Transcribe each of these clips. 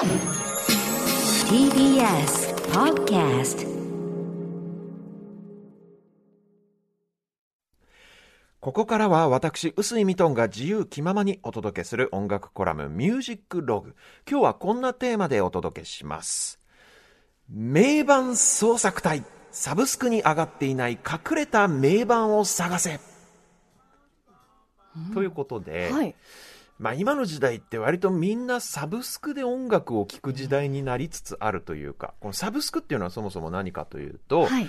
TBS Podcast ここからは私、臼井ミトンが自由気ままにお届けする音楽コラムミュージックログ。今日はこんなテーマでお届けします。名盤創作隊。サブスクに上がっていない隠れた名盤を探せ。ということで、はい。まあ今の時代って割とみんなサブスクで音楽を聴く時代になりつつあるというか、このサブスクっていうのはそもそも何かというと、はい。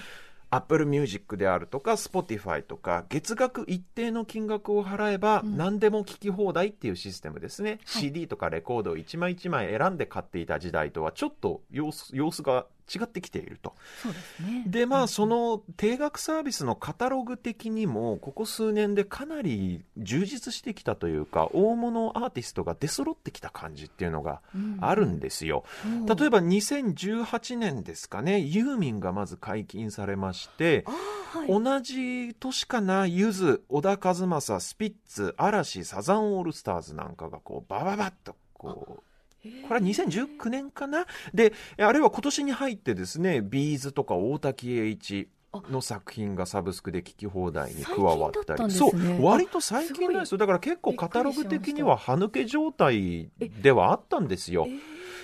Apple Music であるとか Spotify とか月額一定の金額を払えば何でも聴き放題っていうシステムですね、CD とかレコードを一枚一枚選んで買っていた時代とはちょっと様子様子が違ってきていると。そうですね。でまあその定額サービスのカタログ的にもここ数年でかなり充実してきたというか大物アーティストが出揃ってきた感じっていうのがあるんですよ、例えば2018年ですかねユーミンがまず解禁されましてあはい。同じ年かなゆず小田和正スピッツ嵐サザンオールスターズなんかがこうバババッとこうこれは2019年かな？であるいは今年に入ってですねビーズとか大滝栄一の作品がサブスクで聴き放題に加わったり。そう割と最近なんですよ。だから結構カタログ的には歯抜け状態ではあったんですよ。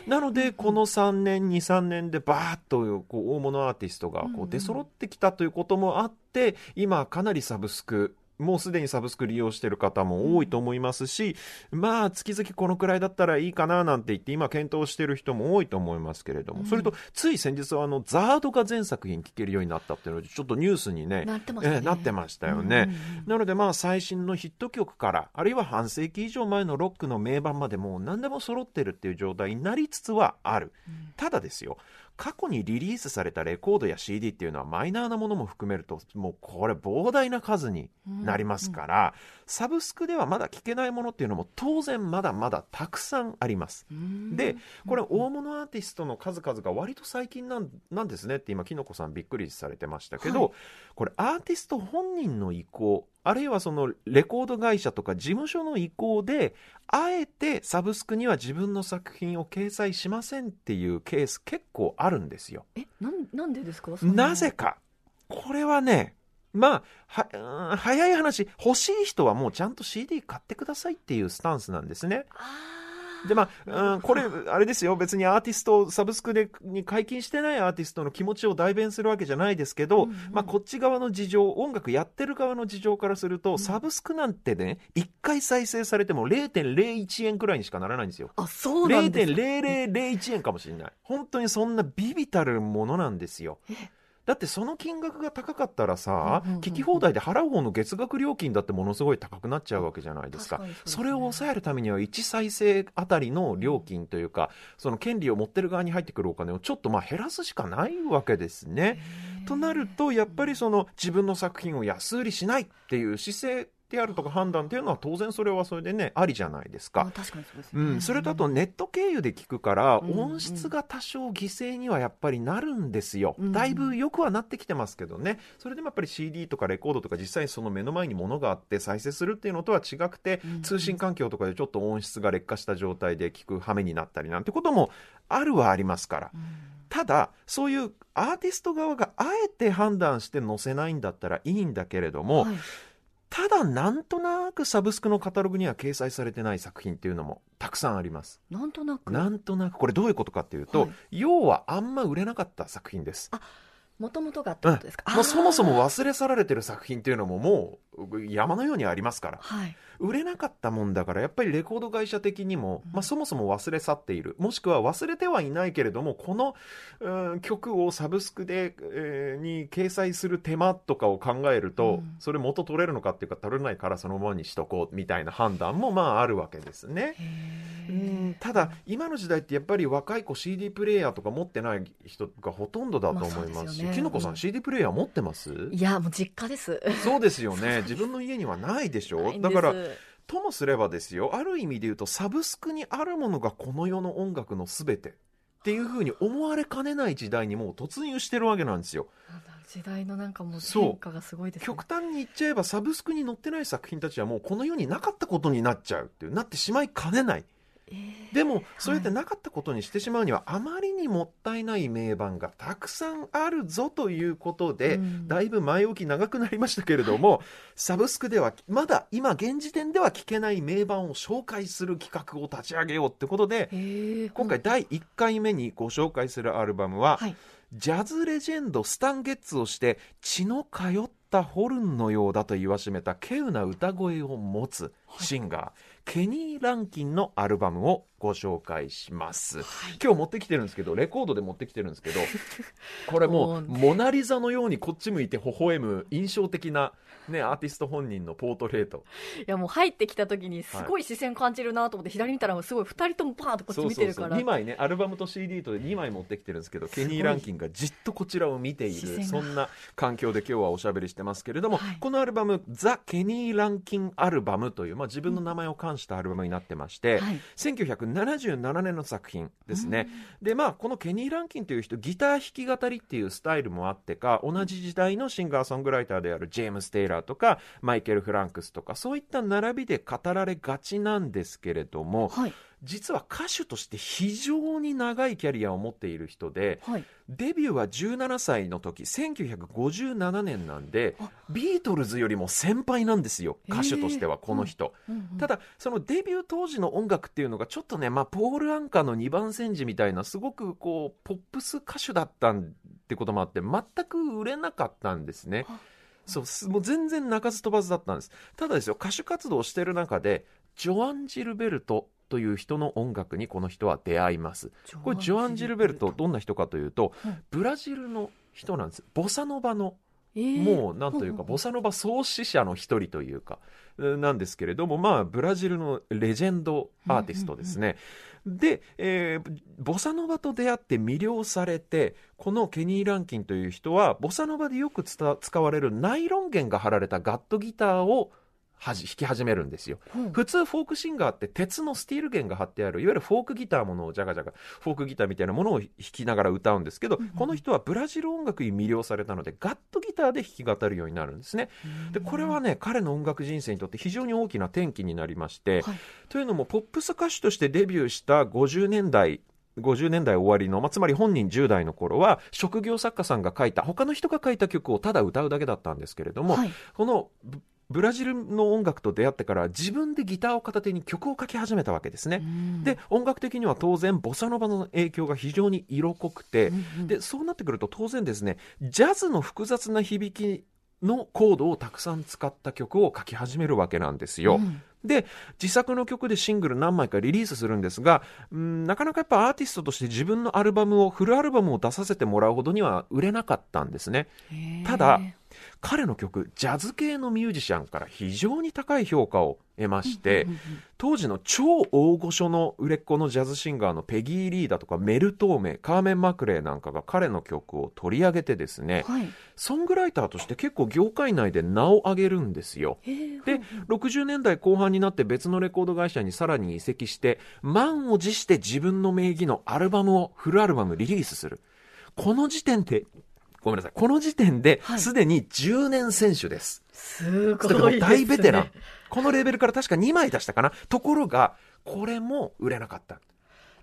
なので、この3年、2、3年でバーッとこう大物アーティストがこう出揃ってきたということもあって、今、かなりサブスク、もうすでにサブスク利用している方も多いと思いますし、まあ、月々このくらいだったらいいかななんて言って、今、検討している人も多いと思いますけれども、それと、つい先日は、あの、ザードが全作品聴けるようになったっていうので、ちょっとニュースにね、なってましたね。ええなってましたよね。うんうんうん。なのでまあ最新のヒット曲からあるいは半世紀以上前のロックの名盤までもう何でも揃ってるっていう状態になりつつはある、ただですよ過去にリリースされたレコードや CD っていうのはマイナーなものも含めるともうこれ膨大な数になりますから、サブスクではまだ聴けないものっていうのも当然まだまだたくさんあります、でこれ大物アーティストの数々が割と最近なんなんですねって今きのこさんびっくりされてましたけど、はい。これアーティスト本人の意向あるいはそのレコード会社とか事務所の意向であえてサブスクには自分の作品を掲載しませんっていうケース結構あるんですよ。え、なん、なんでですか？なぜか。これはねまあはうん早い話欲しい人はもうちゃんと CD 買ってくださいっていうスタンスなんですね。でまあ、うん、これあれですよ。別にアーティストサブスクでに解禁してないアーティストの気持ちを代弁するわけじゃないですけど、うんうん。まあ、こっち側の事情音楽やってる側の事情からすると、サブスクなんてね1回再生されても0.01円くらいにしかならないんですよ。あ、そうなんですか。0.0001円かもしれない。本当にそんなビビたるものなんですよだってその金額が高かったらさ、うんうんうん聞き放題で払う方の月額料金だってものすごい高くなっちゃうわけじゃないですか。そすね。それを抑えるためには1再生あたりの料金というかその権利を持ってる側に入ってくるお金をちょっとまあ減らすしかないわけですね。となるとやっぱりその自分の作品を安売りしないっていう姿勢であるとか判断っていうのは当然それはそれでねありじゃないですか。あ確かにそうですね。うん、それとあとネット経由で聞くからうん音質が多少犠牲にはやっぱりなるんですよ、うんだいぶ良くはなってきてますけどね。それでもやっぱり CD とかレコードとか実際にその目の前に物があって再生するっていうのとは違くてうん通信環境とかでちょっと音質が劣化した状態で聞く羽目になったりなんてこともあるはありますから。ただそういうアーティスト側があえて判断して載せないんだったらいいんだけれども、はいただなんとなくサブスクのカタログには掲載されてない作品っていうのもたくさんありますなんとなく。なんとなくこれどういうことかっていうと、はい要はあんま売れなかった作品です。もともとがってことですか？もうそもそあーも忘れ去られてる作品っていうのももう山のようにありますからはい。売れなかったもんだからやっぱりレコード会社的にも、まあ、そもそも忘れ去っている。もしくは忘れてはいないけれどもこの、うん曲をサブスクで、えーに掲載する手間とかを考えると、うん。それ元取れるのかっていうか取れないからそのままにしとこうみたいな判断もまああるわけですね。うんただ今の時代ってやっぱり若い子 CD プレイヤーとか持ってない人がほとんどだと思いますし、ですよね。きのこさうんん CD プレイヤー持ってます？いや、もう実家です。そうですよね。自分の家にはないでしょ？だからともすればですよある意味で言うとサブスクにあるものがこの世の音楽の全てっていうふうに思われかねない時代にもう突入してるわけなんですよ。時代のなんかもうそう変化がすごいですね。極端に言っちゃえばサブスクに載ってない作品たちはもうこの世になかったことになっちゃうっていうなってしまいかねない。えーでもそうやってなかったことにしてしまうには、あまりにもったいない名盤がたくさんあるぞということで、うん。だいぶ前置き長くなりましたけれども、サブスクではまだ今現時点では聞けない名盤を紹介する企画を立ち上げようってことで、えー。今回第1回目にご紹介するアルバムは、はい。ジャズレジェンドスタン・ゲッツをして血の通ったホルンのようだと言わしめた稀有な歌声を持つシンガー、ケニー・ランキンのアルバムをご紹介します、今日持ってきてるんですけどレコードで持ってきてるんですけど これもうモナ・リザのようにこっち向いて微笑む印象的な、ね、アーティスト本人のポートレート。いやもう入ってきた時にすごい視線感じるなと思って、左見たらすごい二人ともパーンとこっち見てるから。2枚ねアルバムと CD とで2枚持ってきてるんですけどケニー・ランキンがじっとこちらを見ているそんな環境で今日はおしゃべりしてますけれども、はい。このアルバム「ザ・ケニー・ランキンアルバム」という、まあ、自分の名前を冠したアルバムになってまして、はい。1977年の作品ですね、でまあこのケニー・ランキンという人ギター弾き語りっていうスタイルもあってか同じ時代のシンガーソングライターであるジェームス・テイラーとかマイケル・フランクスとかそういった並びで語られがちなんですけれどもはい実は歌手として非常に長いキャリアを持っている人ではい。デビューは17歳の時1957年なんであ。ビートルズよりも先輩なんですよ歌手としてはこの人。うんうんただそのデビュー当時の音楽っていうのがちょっとね、まあ、ポール・アンカーの2番煎じみたいなすごくこうポップス歌手だったってこともあって全く売れなかったんですね。あ。そうすもう全然鳴かず飛ばずだったんです。ただですよ歌手活動をしている中でジョアン・ジルベルトという人の音楽にこの人は出会います。これジョアン・ジルベルトどんな人かというとうん。ブラジルの人なんです。ボサノバのえーもうなんというか、んんボサノバ創始者の一人というか、えーなんですけれども、まあ、ブラジルのレジェンドアーティストですね。で、えーボサノバと出会って魅了されて、このケニー・ランキンという人は、ボサノバでよく使われるナイロン弦が貼られたガットギターをはじ弾き始めるんですよ。う。ん普通フォークシンガーって鉄のスティール弦が貼ってあるいわゆるフォークギターものをジャガジャガフォークギターみたいなものを弾きながら歌うんですけど、うんうん。この人はブラジル音楽に魅了されたのでガットギターで弾き語るようになるんですね。でこれはね彼の音楽人生にとって非常に大きな転機になりまして、はい。というのもポップス歌手としてデビューした50年代50年代終わりの、まあ、つまり本人10代の頃は職業作家さんが書いた他の人が書いた曲をただ歌うだけだったんですけれども、はい。このブブラジルの音楽と出会ってから自分でギターを片手に曲を書き始めたわけですね。うんで音楽的には当然ボサノバの影響が非常に色濃くて、うんうんでそうなってくると当然ですねジャズの複雑な響きのコードをたくさん使った曲を書き始めるわけなんですよ。うんで自作の曲でシングル何枚かリリースするんですがうんなかなかやっぱアーティストとして自分のアルバムをフルアルバムを出させてもらうほどには売れなかったんですね。ただ彼の曲ジャズ系のミュージシャンから非常に高い評価を得まして、当時の超大御所の売れっ子のジャズシンガーのペギー・リーだとかメル・トーメカーメン・マクレーなんかが彼の曲を取り上げてですねうんはい。ソングライターとして結構業界内で名を上げるんですよ。で60年代後半になって別のレコード会社にさらに移籍して満を持して自分の名義のアルバムをフルアルバムリリースする。この時点でごめんなさい。この時点ではい。すでに10年選手です、すだからもうごいですね大ベテラン。このレーベルから確か2枚出したかな。ところがこれも売れなかった。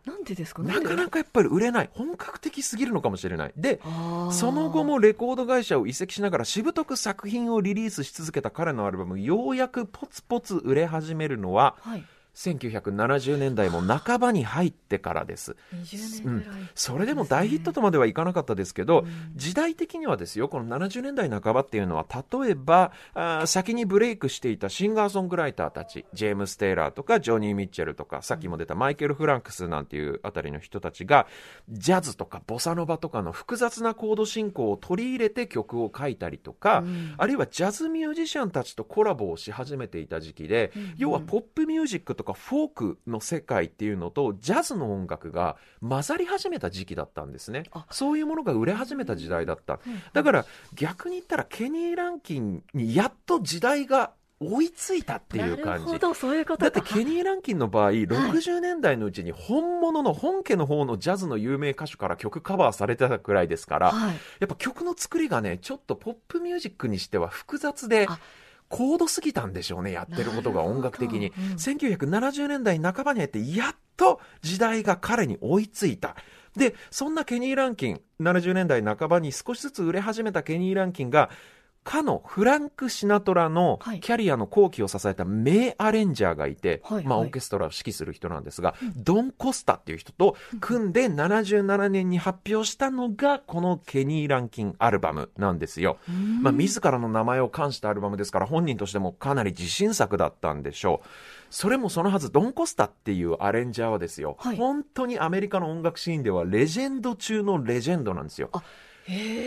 なんでですか？なかなかやっぱり売れない。本格的すぎるのかもしれない。でかその後もレコード会社を移籍しながらしぶとく作品をリリースし続けた彼のアルバムようやくポツポツ売れ始めるのははい1970年代も半ばに入ってからです。20年ぐらい、それでも大ヒットとまではいかなかったですけど、うん。時代的にはですよこの70年代半ばっていうのは例えばあー先にブレイクしていたシンガーソングライターたちジェームス・テイラーとかジョニー・ミッチェルとかさっきも出たマイケル・フランクスなんていうあたりの人たちがジャズとかボサノバとかの複雑なコード進行を取り入れて曲を書いたりとか、うん。あるいはジャズミュージシャンたちとコラボをし始めていた時期で、うん。要はポップミュージックとかフォークの世界っていうのとジャズの音楽が混ざり始めた時期だったんですね。あ。そういうものが売れ始めた時代だった。うん。だから逆に言ったらケニー・ランキンにやっと時代が追いついたっていう感じ。そういうことだかってケニー・ランキンの場合60年代のうちに本物の本家の方のジャズの有名歌手から曲カバーされてたくらいですからはい。やっぱ曲の作りがねちょっとポップミュージックにしては複雑であ高度すぎたんでしょうね、やってることが音楽的に。うん1970年代半ばに入って、やっと時代が彼に追いついた。で、そんなケニー・ランキン、70年代半ばに少しずつ売れ始めたケニー・ランキンが、かのフランク・シナトラのはいキャリアの後期を支えた名アレンジャーがいて、まあ、はいはいオーケストラを指揮する人なんですが、ドン・コスタっていう人と組んで77年に発表したのがこのケニー・ランキンアルバムなんですよ。まあ、自らの名前を冠したアルバムですから本人としてもかなり自信作だったんでしょう。それもそのはず、ドン・コスタっていうアレンジャーはですよ、はい本当にアメリカの音楽シーンではレジェンド中のレジェンドなんですよ。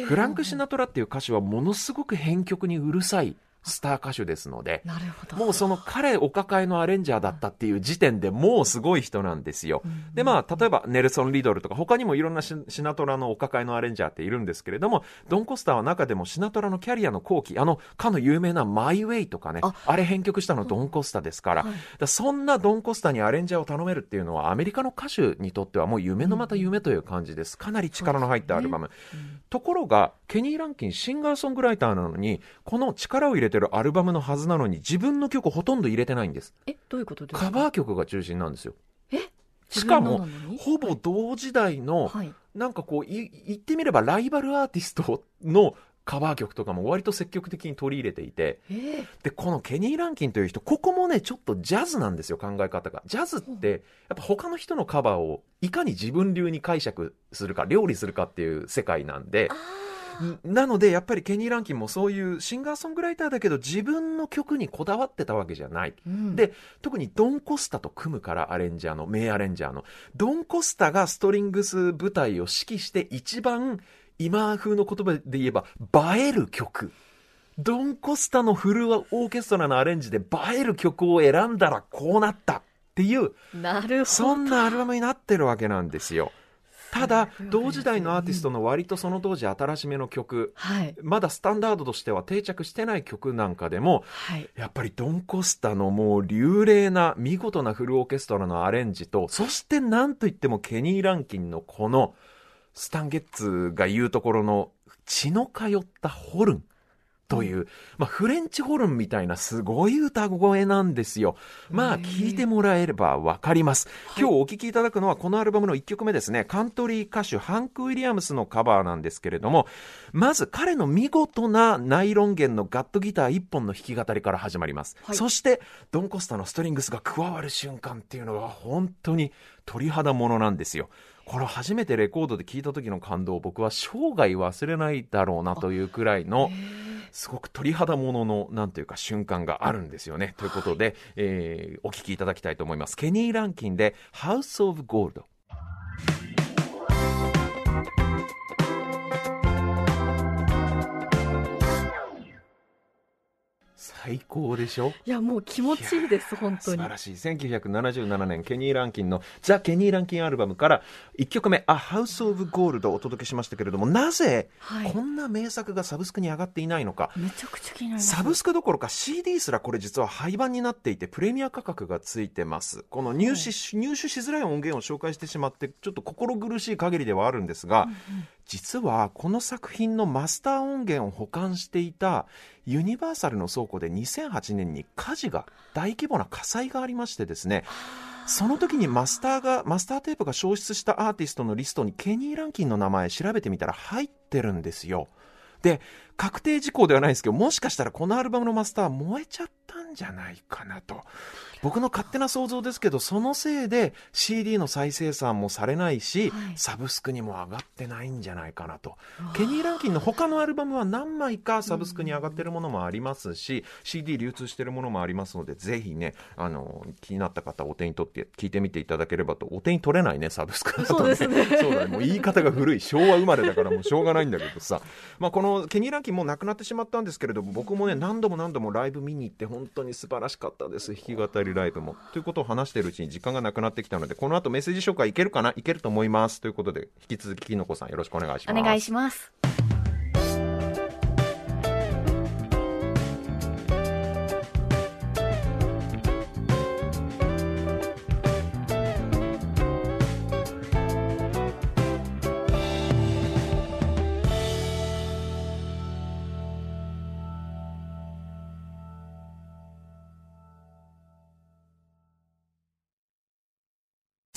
フランク・シナトラっていう歌手はものすごく編曲にうるさいスター歌手ですので、なるほど。もうその彼お抱えのアレンジャーだったっていう時点でもうすごい人なんですよ。でまあ例えばネルソン・リドルとか他にもいろんなシシナトラのお抱えのアレンジャーっているんですけれどもドン・コスターは中でもシナトラのキャリアの後期あのかの有名な「マイ・ウェイ」とかねああれ編曲したのドン・コスタですから,、はい。だからそんなドン・コスタにアレンジャーを頼めるっていうのはアメリカの歌手にとってはもう夢のまた夢という感じです。かなり力の入ったアルバム、ところがケニー・ランキンシンガーソングライターなのにこの力を入れてるアルバムのはずなのに自分の曲ほとんど入れてないんです。え、どういうことですか？カバー曲が中心なんですよ。え？しかもほぼ同時代の、はい。なんかこうい言ってみればライバルアーティストのカバー曲とかも割と積極的に取り入れていてえーでこのケニー・ランキンという人ここもねちょっとジャズなんですよ考え方が。ジャズってやっぱ他の人のカバーをいかに自分流に解釈するか料理するかっていう世界なんでなのでやっぱりケニー・ランキンもそういうシンガーソングライターだけど自分の曲にこだわってたわけじゃない。うん。で特にドン・コスタと組むからアレンジャーの名アレンジャーのドン・コスタがストリングス部隊を指揮して一番今風の言葉で言えば映える曲。ドン・コスタのフルオーケストラのアレンジで映える曲を選んだらこうなったっていうなるほど。そんなアルバムになってるわけなんですよただ同時代のアーティストの割とその当時新しめの曲はい。まだスタンダードとしては定着してない曲なんかでもはい。やっぱりドン・コスタのもう流麗な見事なフルオーケストラのアレンジとそしてなんといってもケニー・ランキンのこのスタンゲッツが言うところの血の通ったホルンという、まあ、フレンチホルンみたいなすごい歌声なんですよ。まあ、聞いてもらえればわかります。今日お聴きいただくのはこのアルバムの1曲目ですね。カントリー歌手ハンク・ウィリアムスのカバーなんですけれども、まず彼の見事なナイロン弦のガットギター1本の弾き語りから始まります。はいそして、ドン・コスタのストリングスが加わる瞬間っていうのは本当に鳥肌ものなんですよ。これを初めてレコードで聞いた時の感動を僕は生涯忘れないだろうなというくらいのすごく鳥肌もののなんというか瞬間があるんですよね。ということで、えーお聞きいただきたいと思います。ケニー・ランキンで House of Gold。最高でしょ？いや、もう気持ちいいです、本当に。素晴。らしい。1977年ケニー・ランキンのザ・ケニー・ランキンアルバムから1曲目「A House of Gold」をお届けしましたけれどもなぜはい。こんな名作がサブスクに上がっていないのか、めちゃくちゃ気になります。サブスクどころか CD すらこれ実は廃盤になっていてプレミア価格がついてます。この入手し入手しづらい音源を紹介してしまってちょっと心苦しい限りではあるんですが、実はこの作品のマスター音源を保管していたユニバーサルの倉庫で2008年に火事が大規模な火災がありましてですねその時にマスターがマスターテープが消失したアーティストのリストにケニー・ランキンの名前調べてみたら入ってるんですよ。で確定事項ではないですけどもしかしたらこのアルバムのマスター燃えちゃったんじゃないかなと。僕の勝手な想像ですけどそのせいで CD の再生産もされないし、はい。サブスクにも上がってないんじゃないかなと。ケニー・ランキンの他のアルバムは何枚かサブスクに上がってるものもありますし、CD 流通してるものもありますのでぜひねあの気になった方お手に取って聞いてみていただければとお手に取れないねサブスクだとそうね。そうだね。もう言い方が古い。昭和生まれだからもうしょうがないんだけどさ、まあ、このケニー・ランキンもう亡くなってしまったんですけれども僕もね何度も何度もライブ見に行って本当に素晴らしかったです。弾き語りライブも。ということを話しているうちに時間がなくなってきたのでこの後メッセージ紹介いけるかな？いけると思います。ということで引き続ききのこさんよろしくお願いします。お願いします。